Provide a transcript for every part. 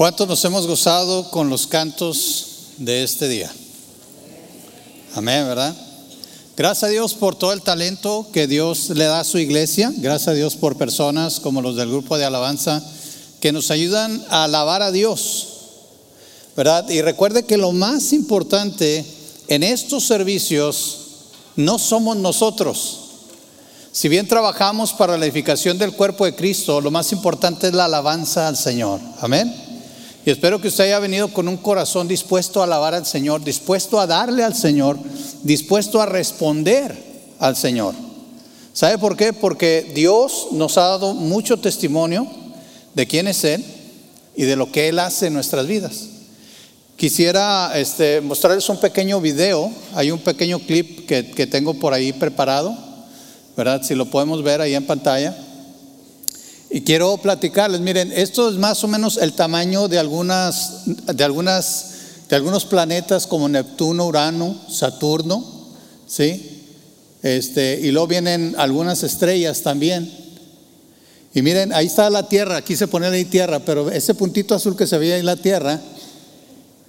¿Cuántos nos hemos gozado con los cantos de este día? Amén, ¿verdad? Gracias a Dios por todo el talento que Dios le da a su iglesia. Gracias a Dios por personas como los del grupo de alabanza que nos ayudan a alabar a Dios. ¿Verdad? Y recuerde que lo más importante en estos servicios no somos nosotros. Si bien trabajamos para la edificación del cuerpo de Cristo, lo más importante es la alabanza al Señor. Amén. Y espero que usted haya venido con un corazón dispuesto a alabar al Señor, dispuesto a darle al Señor, dispuesto a responder al Señor. ¿Sabe por qué? Porque Dios nos ha dado mucho testimonio de quién es Él y de lo que Él hace en nuestras vidas. Quisiera este, mostrarles un pequeño video, hay un pequeño clip que, que tengo por ahí preparado, ¿verdad? Si lo podemos ver ahí en pantalla. Y quiero platicarles, miren, esto es más o menos el tamaño de algunas, de algunas, de algunos planetas como Neptuno, Urano, Saturno, ¿sí? Este, y luego vienen algunas estrellas también. Y miren, ahí está la Tierra, aquí se pone ahí Tierra, pero ese puntito azul que se veía ahí la Tierra,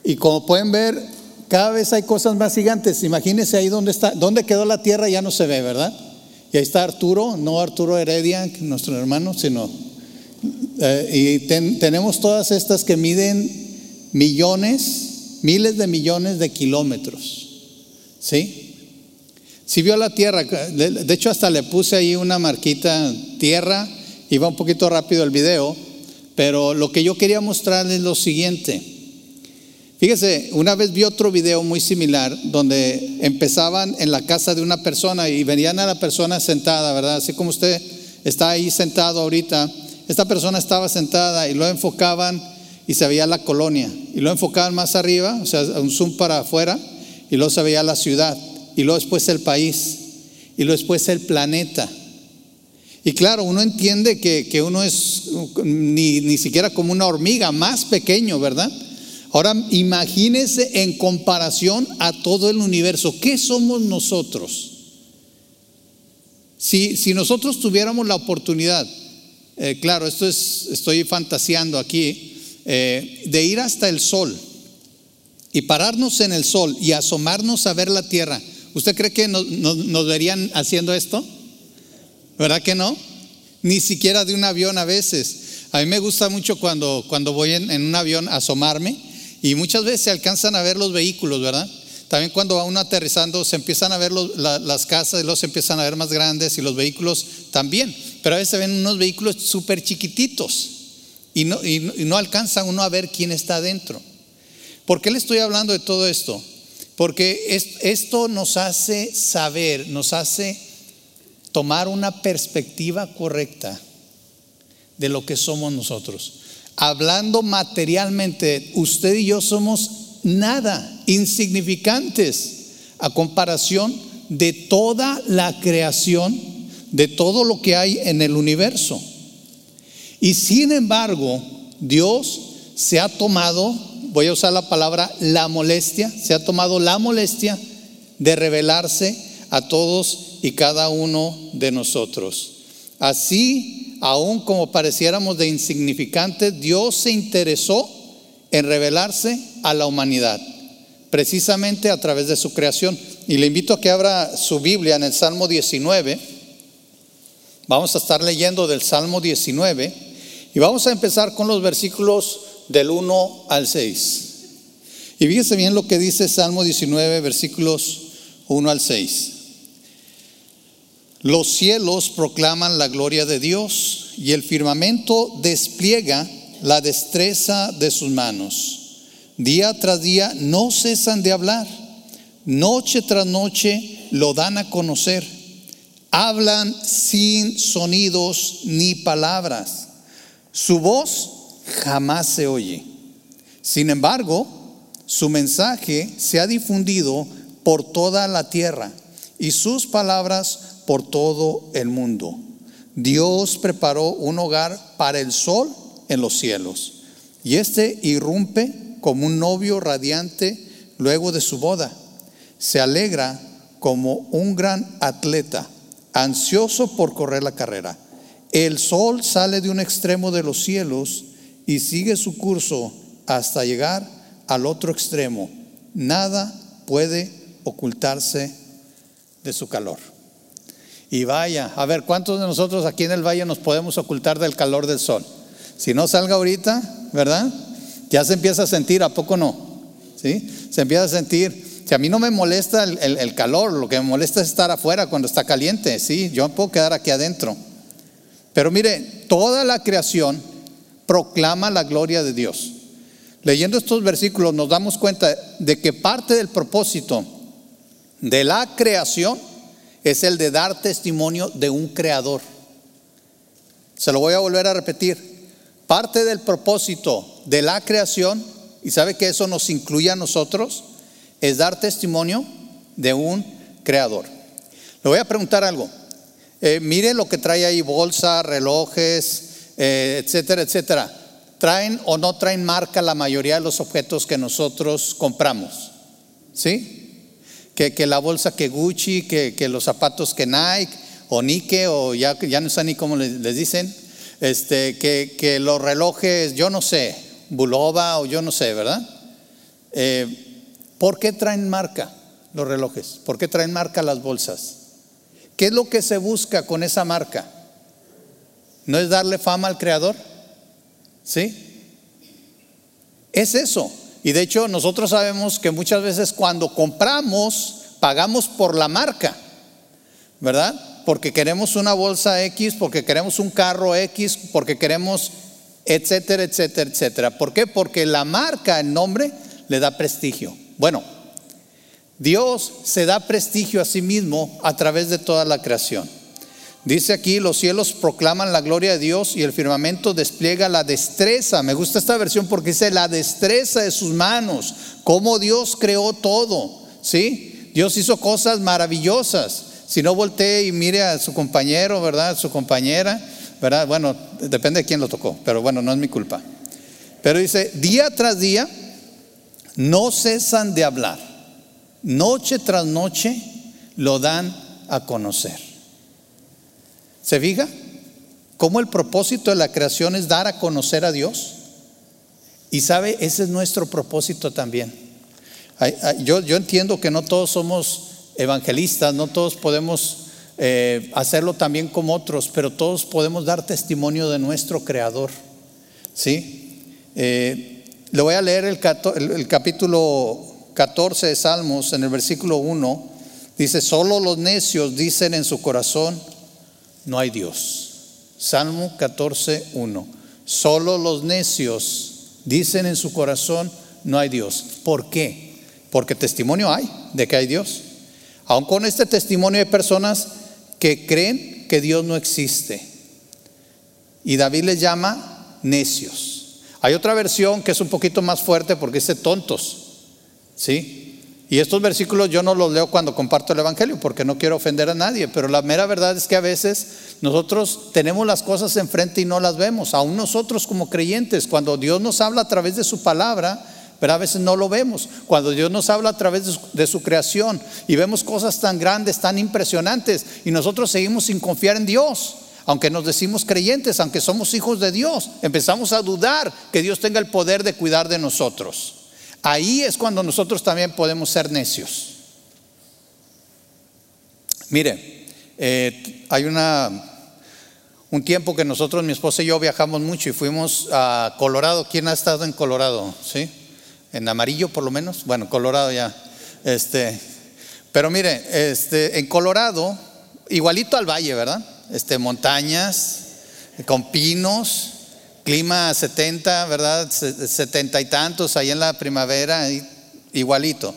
y como pueden ver, cada vez hay cosas más gigantes. Imagínense ahí donde está, donde quedó la Tierra ya no se ve, ¿verdad? Y ahí está Arturo, no Arturo Heredia, nuestro hermano, sino... Eh, y tenemos todas estas que miden millones, miles de millones de kilómetros. ¿Sí? Si vio la Tierra, de, hecho hasta le puse ahí una marquita Tierra, iba un poquito rápido el video, pero lo que yo quería mostrarles es lo siguiente. Fíjese, una vez vi otro video muy similar donde empezaban en la casa de una persona y venían a la persona sentada, ¿verdad? Así como usted está ahí sentado ahorita, esta persona estaba sentada y lo enfocaban y se veía la colonia y lo enfocaban más arriba, o sea, un zoom para afuera y luego se veía la ciudad y luego después el país y luego después el planeta. Y claro, uno entiende que, que uno es ni, ni siquiera como una hormiga, más pequeño, ¿verdad? Ahora imagínese en comparación a todo el universo, ¿qué somos nosotros? Si, si nosotros tuviéramos la oportunidad, eh, claro, esto es, estoy fantaseando aquí, eh, de ir hasta el sol y pararnos en el sol y asomarnos a ver la tierra, ¿usted cree que nos, nos verían haciendo esto? ¿Verdad que no? Ni siquiera de un avión a veces. A mí me gusta mucho cuando, cuando voy en, en un avión a asomarme y muchas veces se alcanzan a ver los vehículos, ¿verdad? También cuando va uno aterrizando se empiezan a ver las casas se empiezan a ver más grandes y los vehículos también. Pero a veces se ven unos vehículos súper chiquititos y no, y no alcanza uno a ver quién está adentro. ¿Por qué le estoy hablando de todo esto? Porque esto nos hace saber, nos hace tomar una perspectiva correcta de lo que somos nosotros hablando materialmente, usted y yo somos nada, insignificantes a comparación de toda la creación, de todo lo que hay en el universo. Y sin embargo, Dios se ha tomado, voy a usar la palabra la molestia, se ha tomado la molestia de revelarse a todos y cada uno de nosotros. Así aun como pareciéramos de insignificantes, Dios se interesó en revelarse a la humanidad, precisamente a través de su creación. Y le invito a que abra su Biblia en el Salmo 19. Vamos a estar leyendo del Salmo 19 y vamos a empezar con los versículos del 1 al 6. Y fíjese bien lo que dice Salmo 19, versículos 1 al 6. Los cielos proclaman la gloria de Dios y el firmamento despliega la destreza de sus manos. Día tras día no cesan de hablar, noche tras noche lo dan a conocer. Hablan sin sonidos ni palabras. Su voz jamás se oye. Sin embargo, su mensaje se ha difundido por toda la tierra y sus palabras por todo el mundo. Dios preparó un hogar para el sol en los cielos y este irrumpe como un novio radiante luego de su boda. Se alegra como un gran atleta, ansioso por correr la carrera. El sol sale de un extremo de los cielos y sigue su curso hasta llegar al otro extremo. Nada puede ocultarse de su calor. Y vaya, a ver, ¿cuántos de nosotros aquí en el valle nos podemos ocultar del calor del sol? Si no salga ahorita, ¿verdad? Ya se empieza a sentir, ¿a poco no? ¿Sí? Se empieza a sentir. Si a mí no me molesta el, el calor, lo que me molesta es estar afuera cuando está caliente, ¿sí? Yo puedo quedar aquí adentro. Pero mire, toda la creación proclama la gloria de Dios. Leyendo estos versículos nos damos cuenta de que parte del propósito de la creación es el de dar testimonio de un creador. Se lo voy a volver a repetir. Parte del propósito de la creación, y sabe que eso nos incluye a nosotros, es dar testimonio de un creador. Le voy a preguntar algo. Eh, mire lo que trae ahí, bolsa, relojes, eh, etcétera, etcétera. ¿Traen o no traen marca la mayoría de los objetos que nosotros compramos? ¿Sí? Que, la bolsa que Gucci, que, los zapatos que Nike o Nike o ya, ya no sé ni cómo les, dicen, este, que, los relojes, yo no sé, Bulova o yo no sé, ¿verdad? Eh, ¿Por qué traen marca los relojes? ¿Por qué traen marca las bolsas? ¿Qué es lo que se busca con esa marca? ¿No es darle fama al creador? ¿Sí? Es eso. Y de hecho nosotros sabemos que muchas veces cuando compramos, pagamos por la marca, ¿verdad? Porque queremos una bolsa X, porque queremos un carro X, porque queremos, etcétera, etcétera, etcétera. ¿Por qué? Porque la marca, el nombre, le da prestigio. Bueno, Dios se da prestigio a sí mismo a través de toda la creación. Dice aquí, los cielos proclaman la gloria de Dios y el firmamento despliega la destreza. Me gusta esta versión porque dice la destreza de sus manos, cómo Dios creó todo. ¿Sí? Dios hizo cosas maravillosas. Si no voltee y mire a su compañero, ¿verdad? Su compañera, ¿verdad? Bueno, depende de quién lo tocó, pero bueno, no es mi culpa. Pero dice, día tras día no cesan de hablar. Noche tras noche lo dan a conocer. ¿Se fija? ¿Cómo el propósito de la creación es dar a conocer a Dios? Y sabe, ese es nuestro propósito también. Yo, yo entiendo que no todos somos evangelistas, no todos podemos eh, hacerlo también como otros, pero todos podemos dar testimonio de nuestro Creador. ¿Sí? Eh, le voy a leer el, el capítulo 14 de Salmos, en el versículo 1. Dice, solo los necios dicen en su corazón, no hay Dios. Salmo 14, 1. Solo los necios dicen en su corazón, no hay Dios. ¿Por qué? Porque testimonio hay de que hay Dios. Aun con este testimonio hay personas que creen que Dios no existe. Y David les llama necios. Hay otra versión que es un poquito más fuerte porque dice tontos. ¿Sí? Y estos versículos yo no los leo cuando comparto el Evangelio porque no quiero ofender a nadie, pero la mera verdad es que a veces nosotros tenemos las cosas enfrente y no las vemos. Aún nosotros como creyentes, cuando Dios nos habla a través de su palabra, pero a veces no lo vemos. Cuando Dios nos habla a través de su, de su, creación y vemos cosas tan grandes, tan impresionantes, y nosotros seguimos sin confiar en Dios, aunque nos decimos creyentes, aunque somos hijos de Dios, empezamos a dudar que Dios tenga el poder de cuidar de nosotros. Ahí es cuando nosotros también podemos ser necios. Mire, eh, hay una, un tiempo que nosotros, mi esposa y yo viajamos mucho y fuimos a Colorado. ¿Quién ha estado en Colorado? ¿Sí? En amarillo por lo menos. Bueno, Colorado ya. Este, pero mire, este, en Colorado, igualito al valle, ¿verdad? Este, montañas, con pinos, clima 70, ¿verdad? 70 y tantos ahí en la primavera, igualito.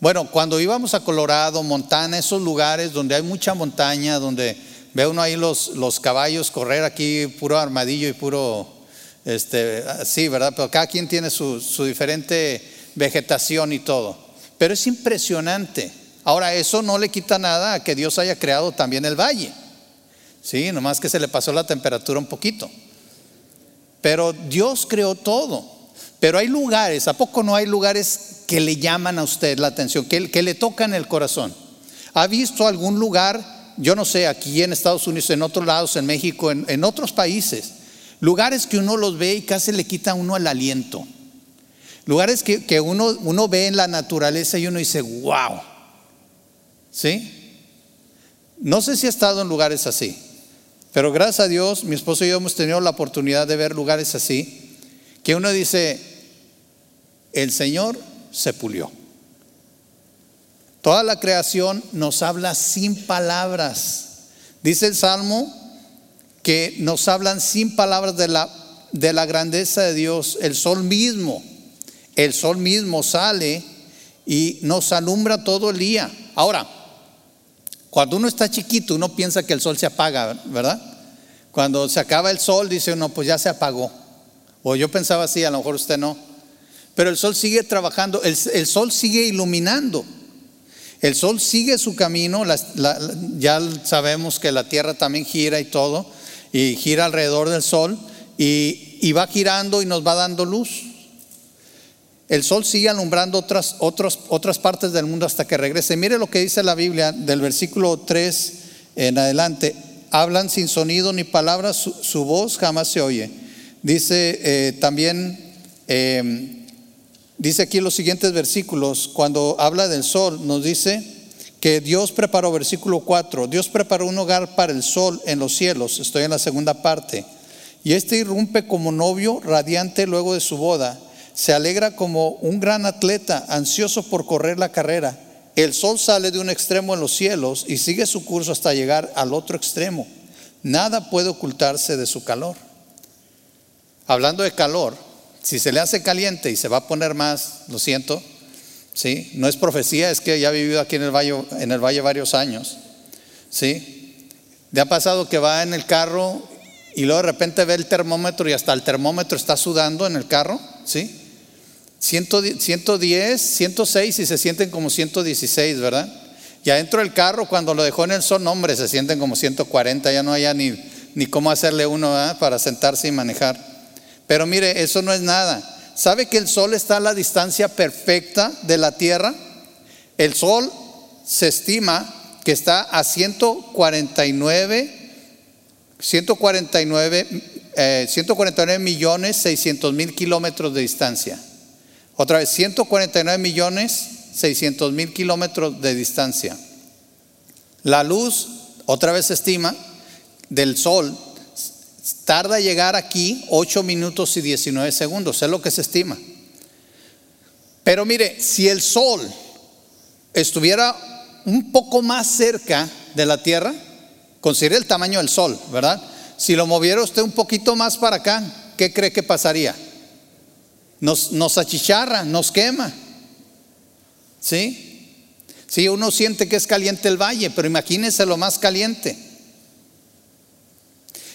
Bueno, cuando íbamos a Colorado, Montana, esos lugares donde hay mucha montaña, donde ve uno ahí los, los caballos correr aquí, puro armadillo y puro, este, sí, ¿verdad? Pero cada quien tiene su, su diferente vegetación y todo. Pero es impresionante. Ahora, eso no le quita nada a que Dios haya creado también el valle. Sí, nomás que se le pasó la temperatura un poquito. Pero Dios creó todo. Pero hay lugares, ¿a poco no hay lugares que le llaman a usted la atención, que, le tocan el corazón? ¿Ha visto algún lugar, yo no sé, aquí en Estados Unidos, en otros lados, en México, en, otros países, lugares que uno los ve y casi le quita a uno el aliento. Lugares que, que uno, uno ve en la naturaleza y uno dice, wow. ¿Sí? No sé si ha estado en lugares así, pero gracias a Dios, mi esposo y yo hemos tenido la oportunidad de ver lugares así, que uno dice, el Señor se pulió. Toda la creación nos habla sin palabras. Dice el Salmo que nos hablan sin palabras de la, de la grandeza de Dios. El sol mismo, el sol mismo sale y nos alumbra todo el día. Ahora, cuando uno está chiquito, uno piensa que el sol se apaga, ¿verdad? Cuando se acaba el sol, dice uno, pues ya se apagó. O yo pensaba así, a lo mejor usted no. Pero el sol sigue trabajando, el, sol sigue iluminando. El sol sigue su camino, ya sabemos que la tierra también gira y todo, y gira alrededor del sol, y, va girando y nos va dando luz. El sol sigue alumbrando otras, otras, otras partes del mundo hasta que regrese. Mire lo que dice la Biblia del versículo 3 en adelante. Hablan sin sonido ni palabras, su, voz jamás se oye. Dice eh, también... Eh, Dice aquí los siguientes versículos, cuando habla del sol, nos dice que Dios preparó, versículo 4, Dios preparó un hogar para el sol en los cielos, estoy en la segunda parte, y este irrumpe como novio radiante luego de su boda, se alegra como un gran atleta ansioso por correr la carrera. El sol sale de un extremo en los cielos y sigue su curso hasta llegar al otro extremo. Nada puede ocultarse de su calor. Hablando de calor, si se le hace caliente y se va a poner más, lo siento, ¿sí? No es profecía, es que ya he vivido aquí en el valle, en el valle varios años, ¿sí? ¿Le ha pasado que va en el carro y luego de repente ve el termómetro y hasta el termómetro está sudando en el carro, ¿sí? 110, 106 y se sienten como 116, ¿verdad? Y adentro del carro, cuando lo dejó en el sol, hombre, se sienten como 140, ya no hay ni, ni cómo hacerle uno para sentarse y manejar. Pero mire, eso no es nada. ¿Sabe que el Sol está a la distancia perfecta de la Tierra? El Sol se estima que está a 149, 149, 149 millones 600 mil kilómetros de distancia. Otra vez, 149 millones 600 mil kilómetros de distancia. La luz, otra vez se estima, del Sol tarda llegar aquí 8 minutos y 19 segundos, es lo que se estima. Pero mire, si el Sol estuviera un poco más cerca de la Tierra, considere el tamaño del Sol, ¿verdad? Si lo moviera usted un poquito más para acá, ¿qué cree que pasaría? Nos, nos achicharra, nos quema. ¿Sí? Sí, uno siente que es caliente el valle, pero imagínese lo más caliente.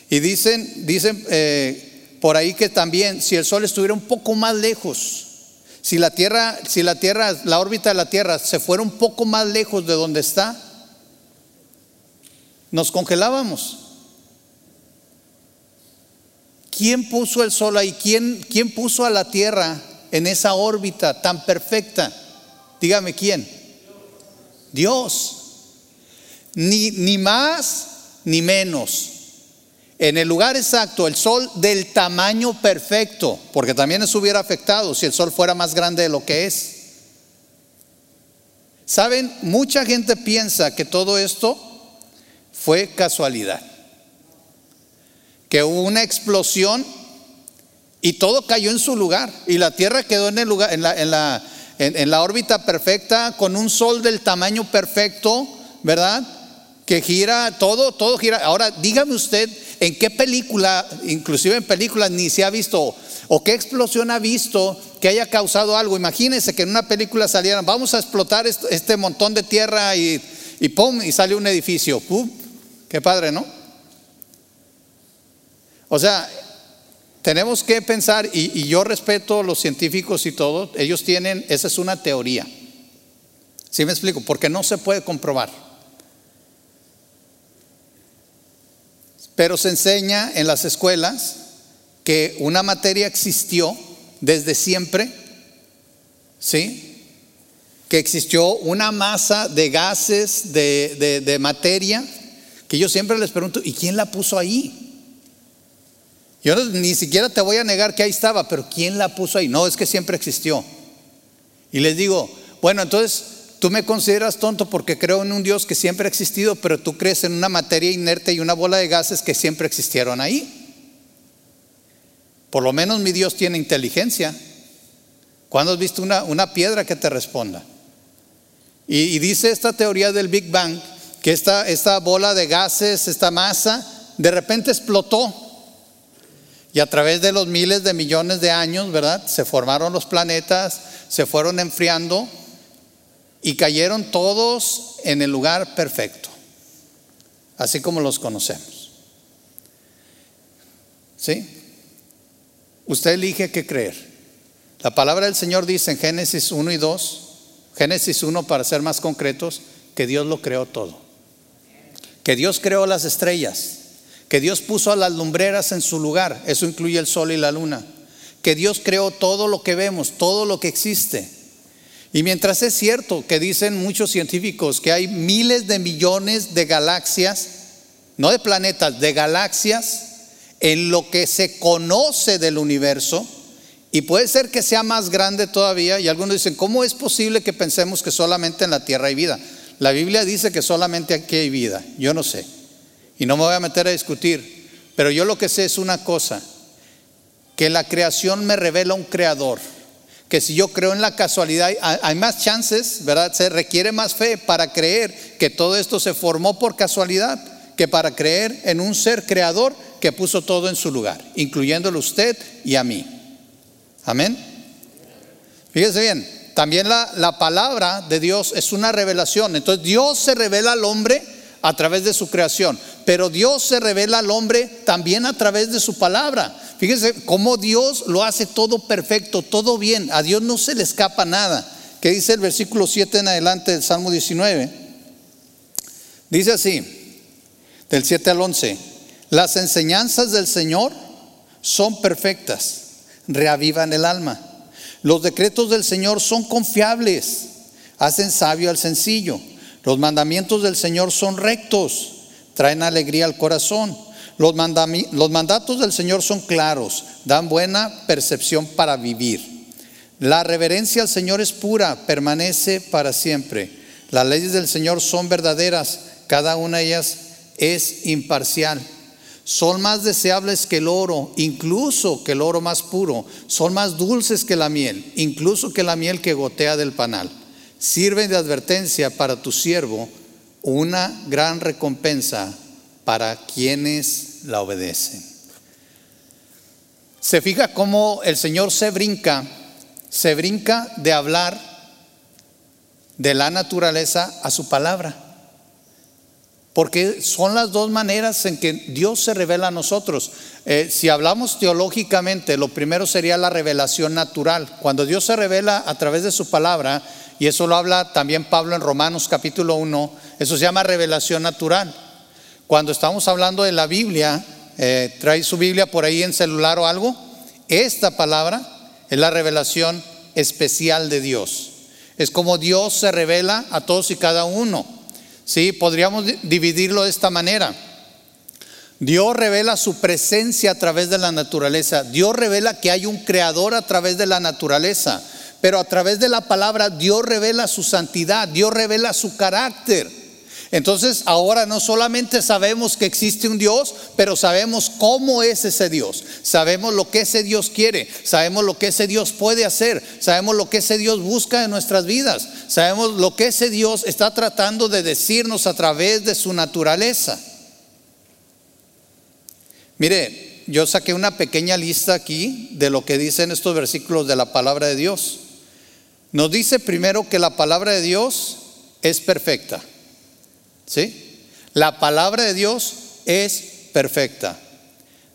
Y dicen, dicen eh, por ahí que también si el Sol estuviera un poco más lejos, si la Tierra, si la Tierra, la órbita de la Tierra se fuera un poco más lejos de donde está, nos congelábamos. ¿Quién puso el Sol ahí? ¿Quién, quién puso a la Tierra en esa órbita tan perfecta? Dígame quién. Dios. Ni, ni más ni menos en el lugar exacto, el sol del tamaño perfecto, porque también eso hubiera afectado si el sol fuera más grande de lo que es. Saben, mucha gente piensa que todo esto fue casualidad, que hubo una explosión y todo cayó en su lugar y la Tierra quedó en, el lugar, en, la, en, la, en la órbita perfecta con un sol del tamaño perfecto, ¿verdad? Que gira, todo, todo gira. Ahora, dígame usted ¿En qué película, inclusive en películas, ni se ha visto, o qué explosión ha visto que haya causado algo? Imagínense que en una película salieran, vamos a explotar este, montón de tierra y, y ¡pum! y sale un edificio. ¡Pum! Qué padre, ¿no? O sea, tenemos que pensar, y, yo respeto a los científicos y todo, ellos tienen, esa es una teoría. ¿Sí me explico? Porque no se puede comprobar. Pero se enseña en las escuelas que una materia existió desde siempre, ¿sí? Que existió una masa de gases, de, materia, que yo siempre les pregunto, ¿y quién la puso ahí? Yo ni siquiera te voy a negar que ahí estaba, pero ¿quién la puso ahí? No, es que siempre existió. Y les digo, bueno, entonces tú me consideras tonto porque creo en un Dios que siempre ha existido, pero tú crees en una materia inerte y una bola de gases que siempre existieron ahí. Por lo menos mi Dios tiene inteligencia. ¿Cuándo has visto una, una piedra que te responda? Y, dice esta teoría del Big Bang que esta, esta bola de gases, esta masa, de repente explotó. Y a través de los miles de millones de años, ¿verdad? Se formaron los planetas, se fueron enfriando y cayeron todos en el lugar perfecto, así como los conocemos. ¿Sí? Usted elige qué creer. La palabra del Señor dice en Génesis 1 y 2, Génesis 1 para ser más concretos, que Dios lo creó todo. Que Dios creó las estrellas, que Dios puso a las lumbreras en su lugar, eso incluye el sol y la luna. Que Dios creó todo lo que vemos, todo lo que existe. Y mientras es cierto que dicen muchos científicos que hay miles de millones de galaxias, no de planetas, de galaxias, en lo que se conoce del universo, y puede ser que sea más grande todavía, y algunos dicen, ¿cómo es posible que pensemos que solamente en la Tierra hay vida? La Biblia dice que solamente aquí hay vida, yo no sé, y no me voy a meter a discutir, pero yo lo que sé es una cosa, que la creación me revela un creador, que si yo creo en la casualidad, hay más chances, ¿verdad? Se requiere más fe para creer que todo esto se formó por casualidad que para creer en un ser creador que puso todo en su lugar, incluyéndolo usted y a mí. Amén. Fíjese bien, también la, la, palabra de Dios es una revelación. Entonces Dios se revela al hombre a través de su creación, pero Dios se revela al hombre también a través de su palabra. Fíjese cómo Dios lo hace todo perfecto, todo bien. A Dios no se le escapa nada. ¿Qué dice el versículo 7 en adelante del Salmo 19? Dice así, del 7 al 11. Las enseñanzas del Señor son perfectas, reavivan el alma. Los decretos del Señor son confiables, hacen sabio al sencillo. Los mandamientos del Señor son rectos, traen alegría al corazón. Los, mandatos del Señor son claros, dan buena percepción para vivir. La reverencia al Señor es pura, permanece para siempre. Las leyes del Señor son verdaderas, cada una de ellas es imparcial. Son más deseables que el oro, incluso que el oro más puro. Son más dulces que la miel, incluso que la miel que gotea del panal. Sirven de advertencia para tu siervo, una gran recompensa para quienes la obedecen. Se fija cómo el Señor se brinca, se brinca de hablar de la naturaleza a su palabra. Porque son las dos maneras en que Dios se revela a nosotros. Eh, si hablamos teológicamente, lo primero sería la revelación natural. Cuando Dios se revela a través de su palabra, y eso lo habla también Pablo en Romanos capítulo 1, eso se llama revelación natural. Cuando estamos hablando de la Biblia, eh, trae su Biblia por ahí en celular o algo, esta palabra es la revelación especial de Dios. Es como Dios se revela a todos y cada uno. Sí, podríamos dividirlo de esta manera. Dios revela su presencia a través de la naturaleza. Dios revela que hay un creador a través de la naturaleza. Pero a través de la palabra Dios revela su santidad, Dios revela su carácter. Entonces ahora no solamente sabemos que existe un Dios, pero sabemos cómo es ese Dios. Sabemos lo que ese Dios quiere, sabemos lo que ese Dios puede hacer, sabemos lo que ese Dios busca en nuestras vidas, sabemos lo que ese Dios está tratando de decirnos a través de su naturaleza. Mire, yo saqué una pequeña lista aquí de lo que dicen estos versículos de la palabra de Dios. Nos dice primero que la palabra de Dios es perfecta. ¿Sí? La palabra de Dios es perfecta.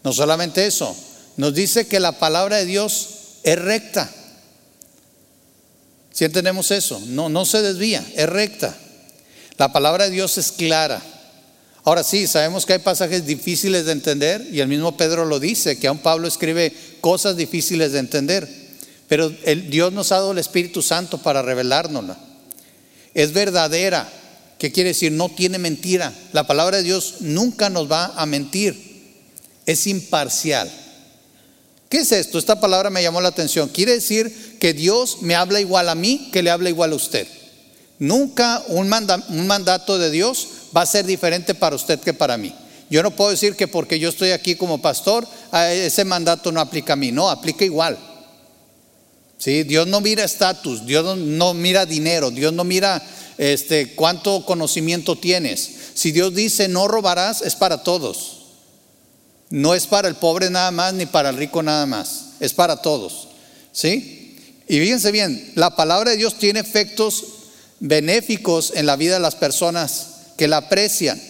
No solamente eso, nos dice que la palabra de Dios es recta. Si entendemos eso, no, no se desvía, es recta. La palabra de Dios es clara. Ahora sí, sabemos que hay pasajes difíciles de entender y el mismo Pedro lo dice, que aún Pablo escribe cosas difíciles de entender, pero el, Dios nos ha dado el Espíritu Santo para revelárnosla. Es verdadera, ¿Qué quiere decir? No tiene mentira. La palabra de Dios nunca nos va a mentir. Es imparcial. ¿Qué es esto? Esta palabra me llamó la atención. Quiere decir que Dios me habla igual a mí que le habla igual a usted. Nunca un, mandato de Dios va a ser diferente para usted que para mí. Yo no puedo decir que porque yo estoy aquí como pastor, ese mandato no aplica a mí. No, aplica igual. ¿Sí? Dios no mira estatus, Dios no, mira dinero, Dios no mira este, cuánto conocimiento tienes. Si Dios dice no robarás, es para todos. No es para el pobre nada más ni para el rico nada más. Es para todos. ¿Sí? Y fíjense bien, la palabra de Dios tiene efectos benéficos en la vida de las personas que la aprecian.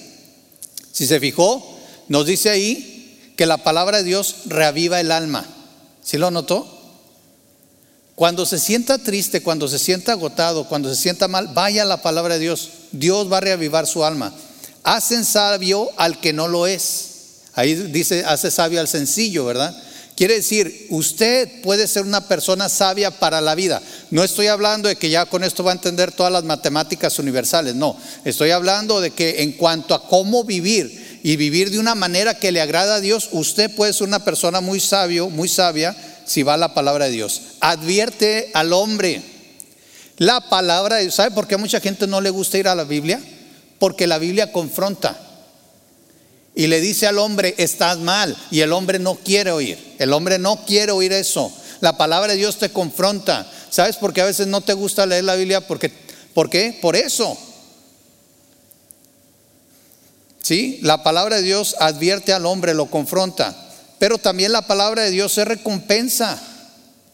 Si se fijó, nos dice ahí que la palabra de Dios reaviva el alma. ¿Sí lo notó? Cuando se sienta triste, cuando se sienta agotado, cuando se sienta mal, vaya a la palabra de Dios. Dios va a reavivar su alma. Hacen sabio al que no lo es. Ahí dice, hace sabio al sencillo, ¿verdad? Quiere decir, usted puede ser una persona sabia para la vida. No estoy hablando de que ya con esto va a entender todas las matemáticas universales, no. Estoy hablando de que en cuanto a cómo vivir y vivir de una manera que le agrada a Dios, usted puede ser una persona muy sabio, muy sabia, si va la palabra de Dios. Advierte al hombre. La palabra, ¿sabe por qué a mucha gente no le gusta ir a la Biblia? Porque la Biblia confronta y le dice al hombre, estás mal, y el hombre no quiere oír, el hombre no quiere oír eso. La palabra de Dios te confronta. ¿Sabes por qué a veces no te gusta leer la Biblia? Porque, ¿Por qué? Por eso. ¿Sí? La palabra de Dios advierte al hombre, lo confronta, pero también la palabra de Dios es recompensa.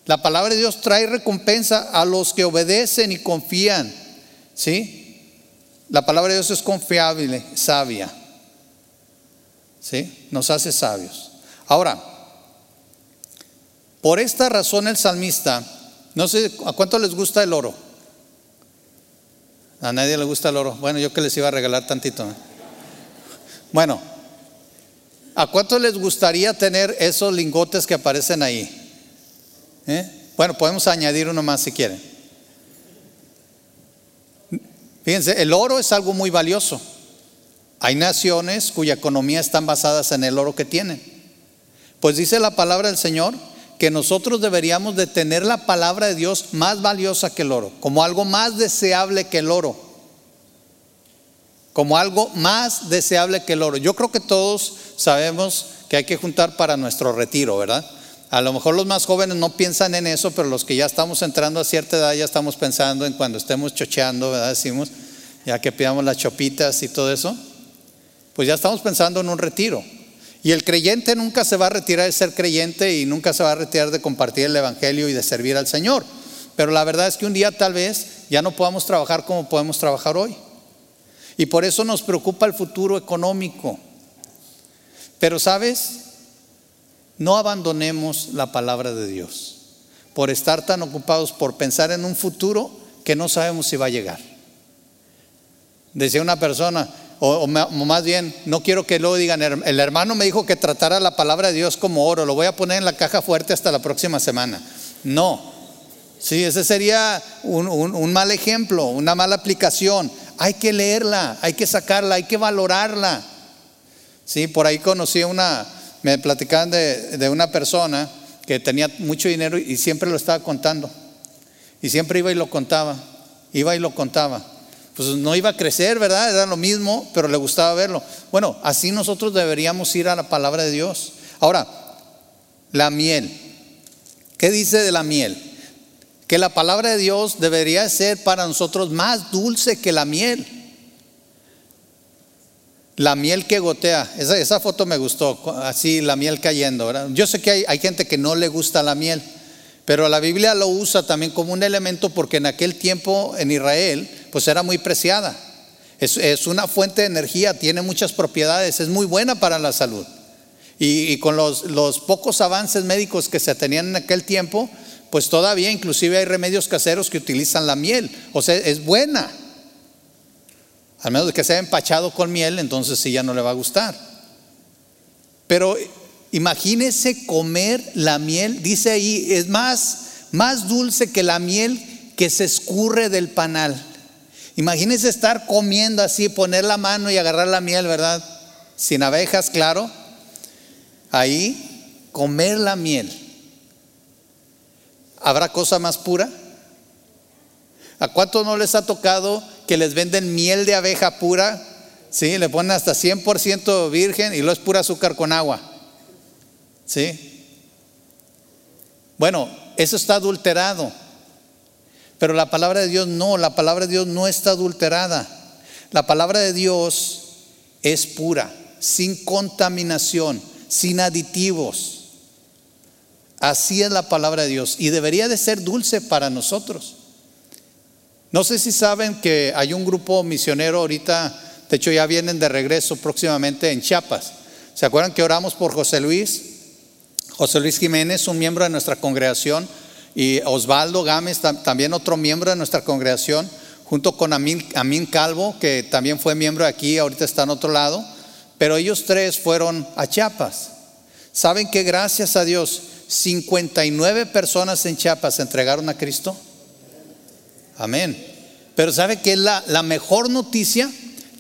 La palabra de Dios trae recompensa a los que obedecen y confían. ¿Sí? La palabra de Dios es confiable, sabia. ¿sí? Nos hace sabios. Ahora, por esta razón el salmista, no sé, ¿a cuánto les gusta el oro? A nadie le gusta el oro. Bueno, yo que les iba a regalar tantito. ¿eh? Bueno, ¿a cuánto les gustaría tener esos lingotes que aparecen ahí? ¿Eh? Bueno, podemos añadir uno más si quieren. Fíjense, el oro es algo muy valioso. Hay naciones cuya economía están basadas en el oro que tienen. Pues dice la palabra del Señor que nosotros deberíamos de tener la palabra de Dios más valiosa que el oro, como algo más deseable que el oro. Como algo más deseable que el oro. Yo creo que todos sabemos que hay que juntar para nuestro retiro, ¿verdad? A lo mejor los más jóvenes no piensan en eso, pero los que ya estamos entrando a cierta edad ya estamos pensando en cuando estemos chocheando, ¿verdad? Decimos, ya que pidamos las chopitas y todo eso pues ya estamos pensando en un retiro. Y el creyente nunca se va a retirar de ser creyente y nunca se va a retirar de compartir el Evangelio y de servir al Señor. Pero la verdad es que un día tal vez ya no podamos trabajar como podemos trabajar hoy. Y por eso nos preocupa el futuro económico. Pero sabes, no abandonemos la palabra de Dios por estar tan ocupados por pensar en un futuro que no sabemos si va a llegar. Decía una persona, o, más bien, no quiero que luego digan, el hermano me dijo que tratara la palabra de Dios como oro, lo voy a poner en la caja fuerte hasta la próxima semana. No, sí, ese sería un, mal ejemplo, una mala aplicación. Hay que leerla, hay que sacarla, hay que valorarla. Sí, por ahí conocí una, me platicaban de, de una persona que tenía mucho dinero y siempre lo estaba contando. Y siempre iba y lo contaba, iba y lo contaba pues no iba a crecer, ¿verdad? Era lo mismo, pero le gustaba verlo. Bueno, así nosotros deberíamos ir a la palabra de Dios. Ahora, la miel. ¿Qué dice de la miel? Que la palabra de Dios debería ser para nosotros más dulce que la miel. La miel que gotea, esa, esa foto me gustó, así la miel cayendo. Yo sé que hay, hay gente que no le gusta la miel, pero la Biblia lo usa también como un elemento porque en aquel tiempo en Israel pues era muy preciada. Es, una fuente de energía, tiene muchas propiedades, es muy buena para la salud. Y, con los, los, pocos avances médicos que se tenían en aquel tiempo, pues todavía inclusive hay remedios caseros que utilizan la miel. O sea, es buena. Al menos que sea empachado con miel, entonces sí ya no le va a gustar. Pero Imagínese comer la miel, dice ahí, es más, más dulce que la miel que se escurre del panal. Imagínese estar comiendo así, poner la mano y agarrar la miel, ¿verdad? Sin abejas, claro. Ahí, comer la miel. ¿Habrá cosa más pura? ¿A cuántos no les ha tocado que les venden miel de abeja pura? Sí, le ponen hasta 100% virgen y lo es pura azúcar con agua. ¿Sí? Bueno, eso está adulterado. Pero la palabra de Dios no, la palabra de Dios no está adulterada. La palabra de Dios es pura, sin contaminación, sin aditivos. Así es la palabra de Dios y debería de ser dulce para nosotros. No sé si saben que hay un grupo misionero ahorita, de hecho ya vienen de regreso próximamente en Chiapas. ¿Se acuerdan que oramos por José Luis? José Luis Jiménez, un miembro de nuestra congregación, y Osvaldo Gámez, también otro miembro de nuestra congregación, junto con Amin, Calvo, que también fue miembro de aquí, ahorita está en otro lado, pero ellos tres fueron a Chiapas. ¿Saben que gracias a Dios 59 personas en Chiapas se entregaron a Cristo? Amén. Pero ¿sabe que es la, la mejor noticia?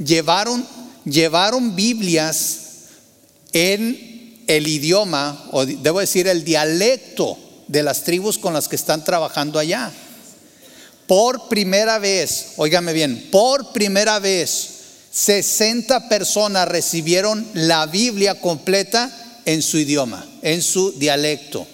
Llevaron, llevaron Biblias en el idioma, o debo decir el dialecto de las tribus con las que están trabajando allá. Por primera vez, óigame bien, por primera vez, 60 personas recibieron la Biblia completa en su idioma, en su dialecto.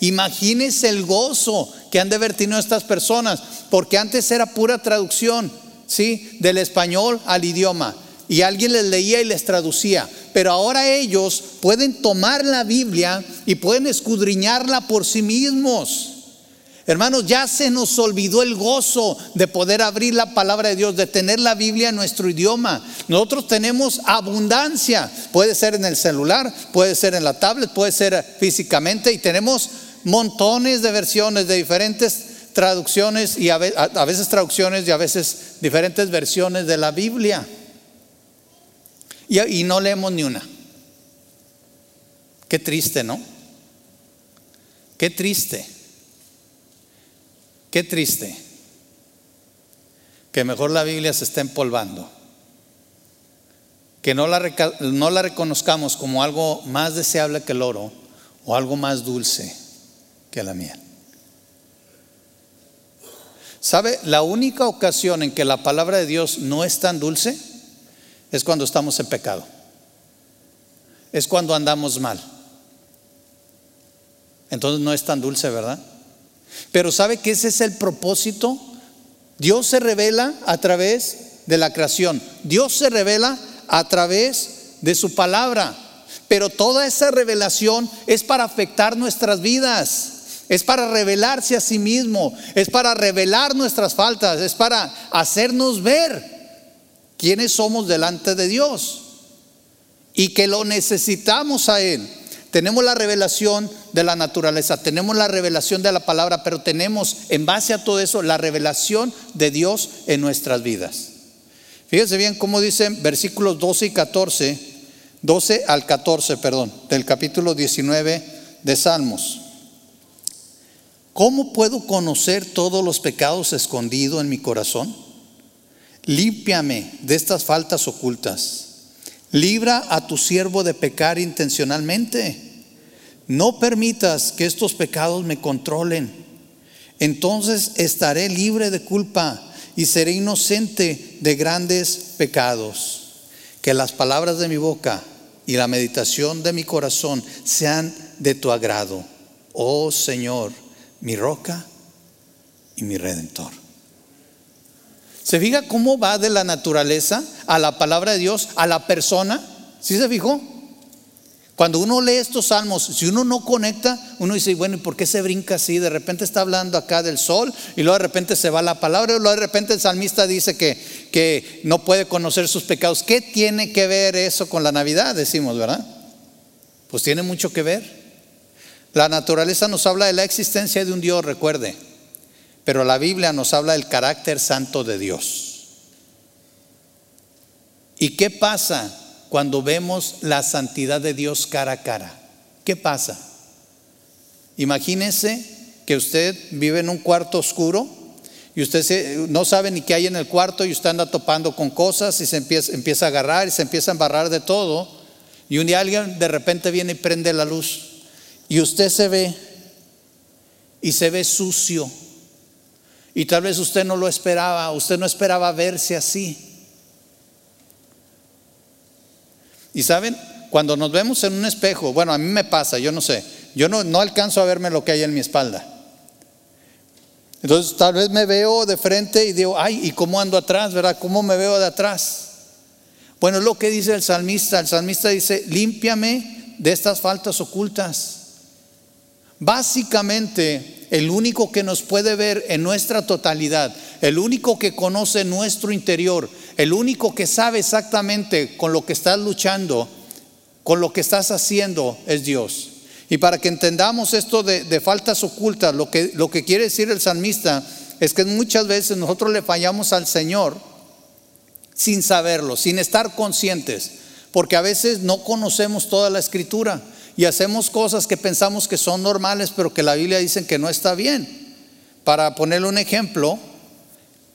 Imagínense el gozo que han de haber tenido estas personas, porque antes era pura traducción, ¿sí? Del español al idioma. Y alguien les leía y les traducía. Pero ahora ellos pueden tomar la Biblia y pueden escudriñarla por sí mismos. Hermanos, ya se nos olvidó el gozo de poder abrir la palabra de Dios, de tener la Biblia en nuestro idioma. Nosotros tenemos abundancia. Puede ser en el celular, puede ser en la tablet, puede ser físicamente y tenemos montones de versiones de diferentes traducciones y a veces traducciones y a veces diferentes versiones de la Biblia. Y, no leemos ni una. Qué triste, ¿no? Qué triste. Qué triste. Que mejor la Biblia se está empolvando. Que no la, no la reconozcamos como algo más deseable que el oro o algo más dulce que la miel. ¿Sabe? La única ocasión en que la palabra de Dios no es tan dulce es cuando estamos en pecado. Es cuando andamos mal. Entonces no es tan dulce, ¿verdad? Pero ¿sabe que ese es el propósito? Dios se revela a través de la creación. Dios se revela a través de su palabra. Pero toda esa revelación es para afectar nuestras vidas. Es para revelarse a sí mismo. Es para revelar nuestras faltas. Es para hacernos ver quiénes somos delante de Dios y que lo necesitamos a Él. Tenemos la revelación de la naturaleza, tenemos la revelación de la palabra, pero tenemos en base a todo eso la revelación de Dios en nuestras vidas. Fíjense bien cómo dicen versículos 12 y 14, 12 al 14, perdón, del capítulo 19 de Salmos. ¿Cómo puedo conocer todos los pecados escondidos en mi corazón? límpiame de estas faltas ocultas. Libra a tu siervo de pecar intencionalmente. No permitas que estos pecados me controlen. Entonces estaré libre de culpa y seré inocente de grandes pecados. Que las palabras de mi boca y la meditación de mi corazón sean de tu agrado, oh Señor, mi roca y mi redentor. ¿Se fija cómo va de la naturaleza a la palabra de Dios, a la persona? ¿Sí se fijó? Cuando uno lee estos salmos, si uno no conecta, uno dice, bueno, ¿y por qué se brinca así? De repente está hablando acá del sol y luego de repente se va la palabra y luego de repente el salmista dice que, que no puede conocer sus pecados. ¿Qué tiene que ver eso con la Navidad? Decimos, ¿verdad? Pues tiene mucho que ver. La naturaleza nos habla de la existencia de un Dios, recuerde. Pero la Biblia nos habla del carácter santo de Dios. ¿Y qué pasa cuando vemos la santidad de Dios cara a cara? ¿Qué pasa? Imagínese que usted vive en un cuarto oscuro y usted no sabe ni qué hay en el cuarto y usted anda topando con cosas y se empieza, empieza a agarrar y se empieza a embarrar de todo. Y un día alguien de repente viene y prende la luz y usted se ve y se ve sucio. Y tal vez usted no lo esperaba, usted no esperaba verse así. Y saben, cuando nos vemos en un espejo, bueno, a mí me pasa, yo no sé, yo no, no alcanzo a verme lo que hay en mi espalda. Entonces tal vez me veo de frente y digo, ay, ¿y cómo ando atrás, verdad? ¿Cómo me veo de atrás? Bueno, es lo que dice el salmista. El salmista dice, límpiame de estas faltas ocultas. Básicamente, el único que nos puede ver en nuestra totalidad, el único que conoce nuestro interior, el único que sabe exactamente con lo que estás luchando, con lo que estás haciendo, es Dios. Y para que entendamos esto de, faltas ocultas, lo que, lo que quiere decir el salmista es que muchas veces nosotros le fallamos al Señor sin saberlo, sin estar conscientes, porque a veces no conocemos toda la escritura y hacemos cosas que pensamos que son normales, pero que la Biblia dice que no está bien. Para ponerle un ejemplo,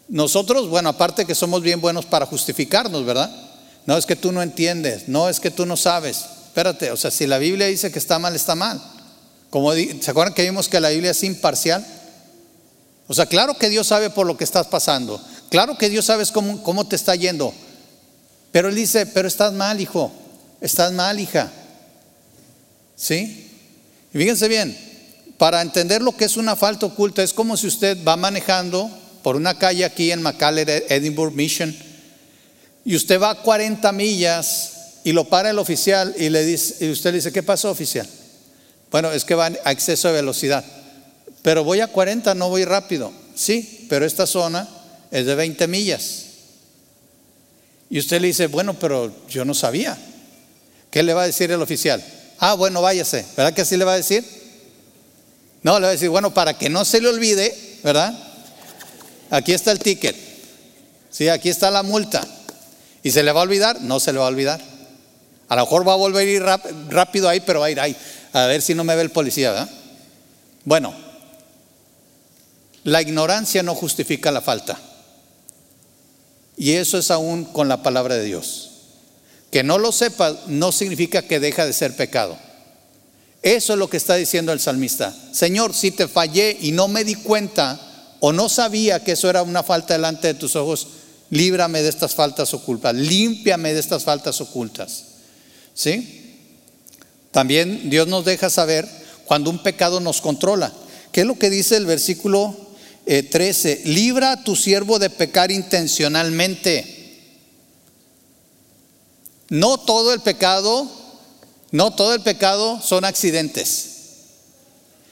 nosotros, bueno, aparte que somos bien buenos para justificarnos, ¿verdad? No es que tú no entiendes, no es que tú no sabes. Espérate, o sea, si la Biblia dice que está mal, está mal. Como, ¿Se acuerdan que vimos que la Biblia es imparcial? O sea, claro que Dios sabe por lo que estás pasando. Claro que Dios sabe cómo, cómo te está yendo. Pero Él dice, pero estás mal, hijo. Estás mal, hija. ¿Sí? Y fíjense bien, para entender lo que es una falta oculta, es como si usted va manejando por una calle aquí en McAllen, Edinburgh Mission, y usted va a 40 millas y lo para el oficial y, le dice, y usted le dice, ¿qué pasó oficial? Bueno, es que va a exceso de velocidad. Pero voy a 40, no voy rápido. Sí, pero esta zona es de 20 millas. Y usted le dice, bueno, pero yo no sabía. ¿Qué le va a decir el oficial? Ah, bueno, váyase. ¿Verdad que así le va a decir? No, le va a decir, bueno, para que no se le olvide, ¿verdad? Aquí está el ticket. Sí, aquí está la multa. ¿Y se le va a olvidar? No se le va a olvidar. A lo mejor va a volver a ir rápido ahí, pero va a ir ahí. A ver si no me ve el policía, ¿verdad? Bueno, la ignorancia no justifica la falta. Y eso es aún con la palabra de Dios. Que no lo sepa no significa que deja de ser pecado. Eso es lo que está diciendo el salmista. Señor, si te fallé y no me di cuenta o no sabía que eso era una falta delante de tus ojos, líbrame de estas faltas ocultas, límpiame de estas faltas ocultas. ¿Sí? También Dios nos deja saber cuando un pecado nos controla. ¿Qué es lo que dice el versículo 13? Eh, Libra a tu siervo de pecar intencionalmente. No todo el pecado, no todo el pecado son accidentes.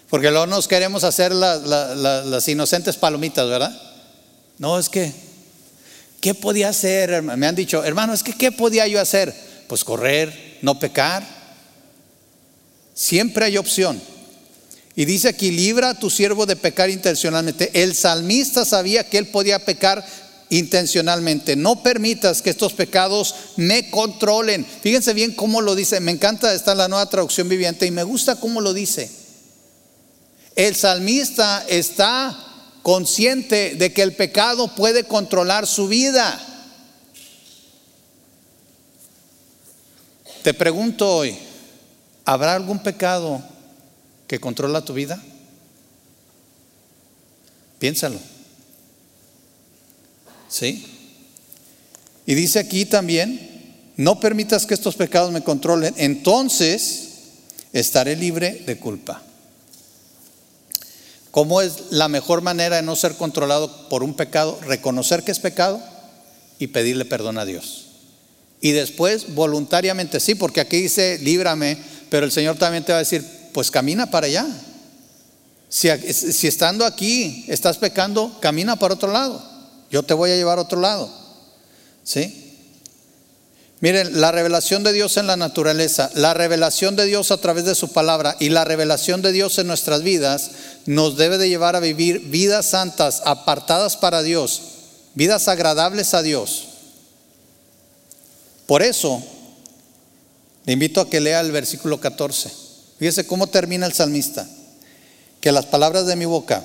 Porque luego nos queremos hacer las inocentes palomitas, ¿verdad? No, es que, ¿qué podía hacer? Me han dicho, hermano, es que, ¿qué podía yo hacer? Pues correr, no pecar. Siempre hay opción. Y dice aquí, libra a tu siervo de pecar intencionalmente. El salmista sabía que él podía pecar intencionalmente. No permitas que estos pecados me controlen. Fíjense bien cómo lo dice. Me encanta, está en la nueva traducción viviente y me gusta cómo lo dice. El salmista está consciente de que el pecado puede controlar su vida. Te pregunto hoy, ¿habrá algún pecado que controla tu vida? Piénsalo. ¿Sí? Y dice aquí también, no permitas que estos pecados me controlen, entonces estaré libre de culpa. ¿Cómo es la mejor manera de no ser controlado por un pecado? Reconocer que es pecado y pedirle perdón a Dios. Y después voluntariamente, sí, porque aquí dice, líbrame, pero el Señor también te va a decir, pues camina para allá. Si, si estando aquí estás pecando, camina para otro lado. Yo te voy a llevar a otro lado. ¿Sí? Miren, la revelación de Dios en la naturaleza, la revelación de Dios a través de su palabra y la revelación de Dios en nuestras vidas nos debe de llevar a vivir vidas santas, apartadas para Dios, vidas agradables a Dios. Por eso, le invito a que lea el versículo 14. Fíjese cómo termina el salmista. Que las palabras de mi boca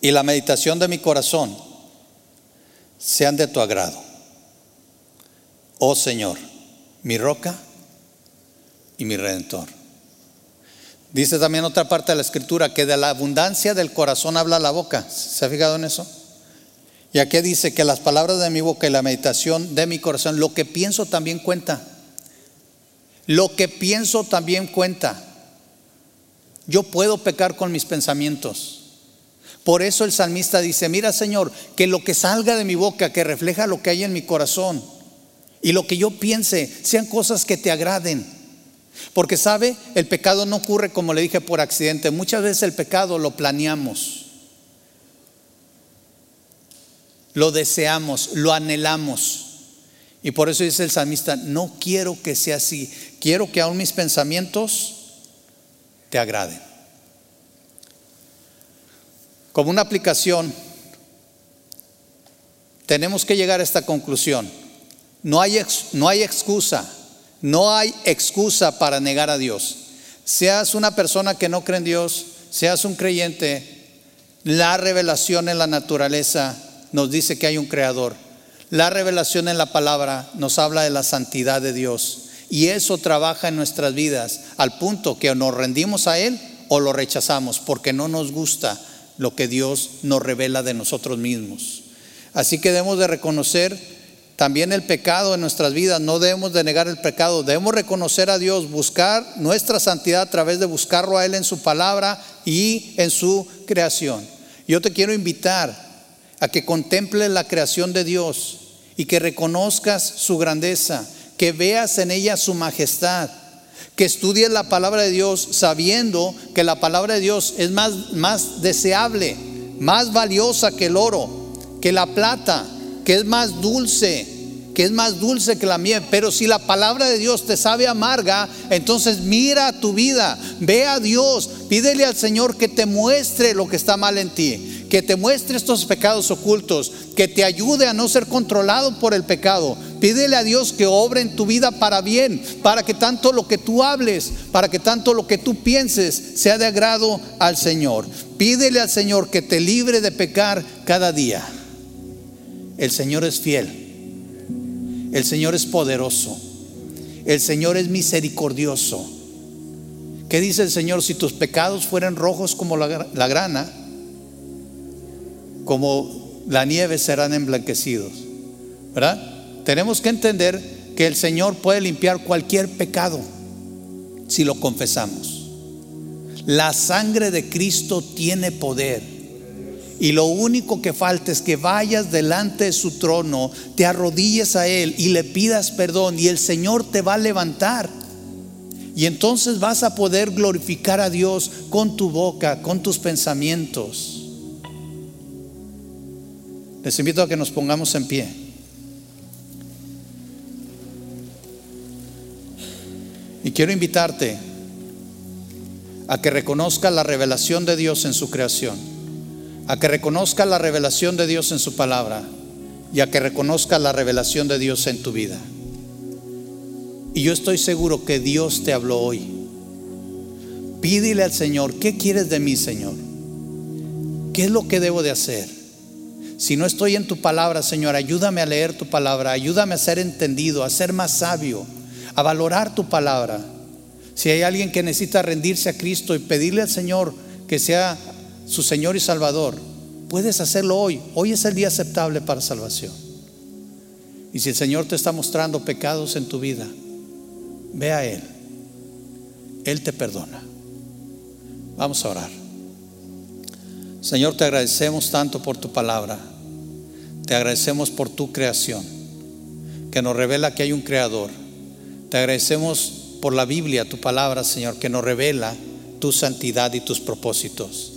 y la meditación de mi corazón sean de tu agrado. Oh Señor, mi roca y mi redentor. Dice también otra parte de la escritura que de la abundancia del corazón habla la boca. ¿Se ha fijado en eso? Y aquí dice que las palabras de mi boca y la meditación de mi corazón, lo que pienso también cuenta. Lo que pienso también cuenta. Yo puedo pecar con mis pensamientos. Por eso el salmista dice, mira Señor, que lo que salga de mi boca, que refleja lo que hay en mi corazón, y lo que yo piense, sean cosas que te agraden. Porque sabe, el pecado no ocurre como le dije por accidente. Muchas veces el pecado lo planeamos, lo deseamos, lo anhelamos. Y por eso dice el salmista, no quiero que sea así. Quiero que aún mis pensamientos te agraden. Como una aplicación, tenemos que llegar a esta conclusión. No hay, no hay excusa, no hay excusa para negar a Dios. Seas una persona que no cree en Dios, seas un creyente, la revelación en la naturaleza nos dice que hay un creador. La revelación en la palabra nos habla de la santidad de Dios. Y eso trabaja en nuestras vidas al punto que nos rendimos a Él o lo rechazamos porque no nos gusta lo que Dios nos revela de nosotros mismos. Así que debemos de reconocer también el pecado en nuestras vidas, no debemos de negar el pecado, debemos reconocer a Dios, buscar nuestra santidad a través de buscarlo a Él en su palabra y en su creación. Yo te quiero invitar a que contemples la creación de Dios y que reconozcas su grandeza que veas en ella su majestad, que estudies la palabra de Dios sabiendo que la palabra de Dios es más, más deseable, más valiosa que el oro, que la plata, que es más dulce, que es más dulce que la miel. Pero si la palabra de Dios te sabe amarga, entonces mira tu vida, ve a Dios, pídele al Señor que te muestre lo que está mal en ti que te muestre estos pecados ocultos, que te ayude a no ser controlado por el pecado. Pídele a Dios que obre en tu vida para bien, para que tanto lo que tú hables, para que tanto lo que tú pienses sea de agrado al Señor. Pídele al Señor que te libre de pecar cada día. El Señor es fiel. El Señor es poderoso. El Señor es misericordioso. ¿Qué dice el Señor? Si tus pecados fueran rojos como la, la grana, como la nieve serán emblanquecidos. ¿Verdad? Tenemos que entender que el Señor puede limpiar cualquier pecado si lo confesamos. La sangre de Cristo tiene poder. Y lo único que falta es que vayas delante de su trono, te arrodilles a Él y le pidas perdón y el Señor te va a levantar. Y entonces vas a poder glorificar a Dios con tu boca, con tus pensamientos. Les invito a que nos pongamos en pie. Y quiero invitarte a que reconozca la revelación de Dios en su creación, a que reconozca la revelación de Dios en su palabra y a que reconozca la revelación de Dios en tu vida. Y yo estoy seguro que Dios te habló hoy. Pídele al Señor, ¿qué quieres de mí, Señor? ¿Qué es lo que debo de hacer? Si no estoy en tu palabra, Señor, ayúdame a leer tu palabra, ayúdame a ser entendido, a ser más sabio, a valorar tu palabra. Si hay alguien que necesita rendirse a Cristo y pedirle al Señor que sea su Señor y Salvador, puedes hacerlo hoy. Hoy es el día aceptable para salvación. Y si el Señor te está mostrando pecados en tu vida, ve a Él. Él te perdona. Vamos a orar. Señor, te agradecemos tanto por tu palabra. Te agradecemos por tu creación, que nos revela que hay un creador. Te agradecemos por la Biblia, tu palabra, Señor, que nos revela tu santidad y tus propósitos.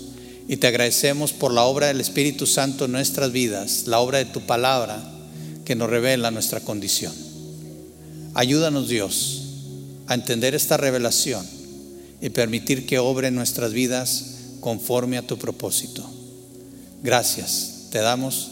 Y te agradecemos por la obra del Espíritu Santo en nuestras vidas, la obra de tu palabra que nos revela nuestra condición. Ayúdanos, Dios, a entender esta revelación y permitir que obre en nuestras vidas conforme a tu propósito. Gracias, te damos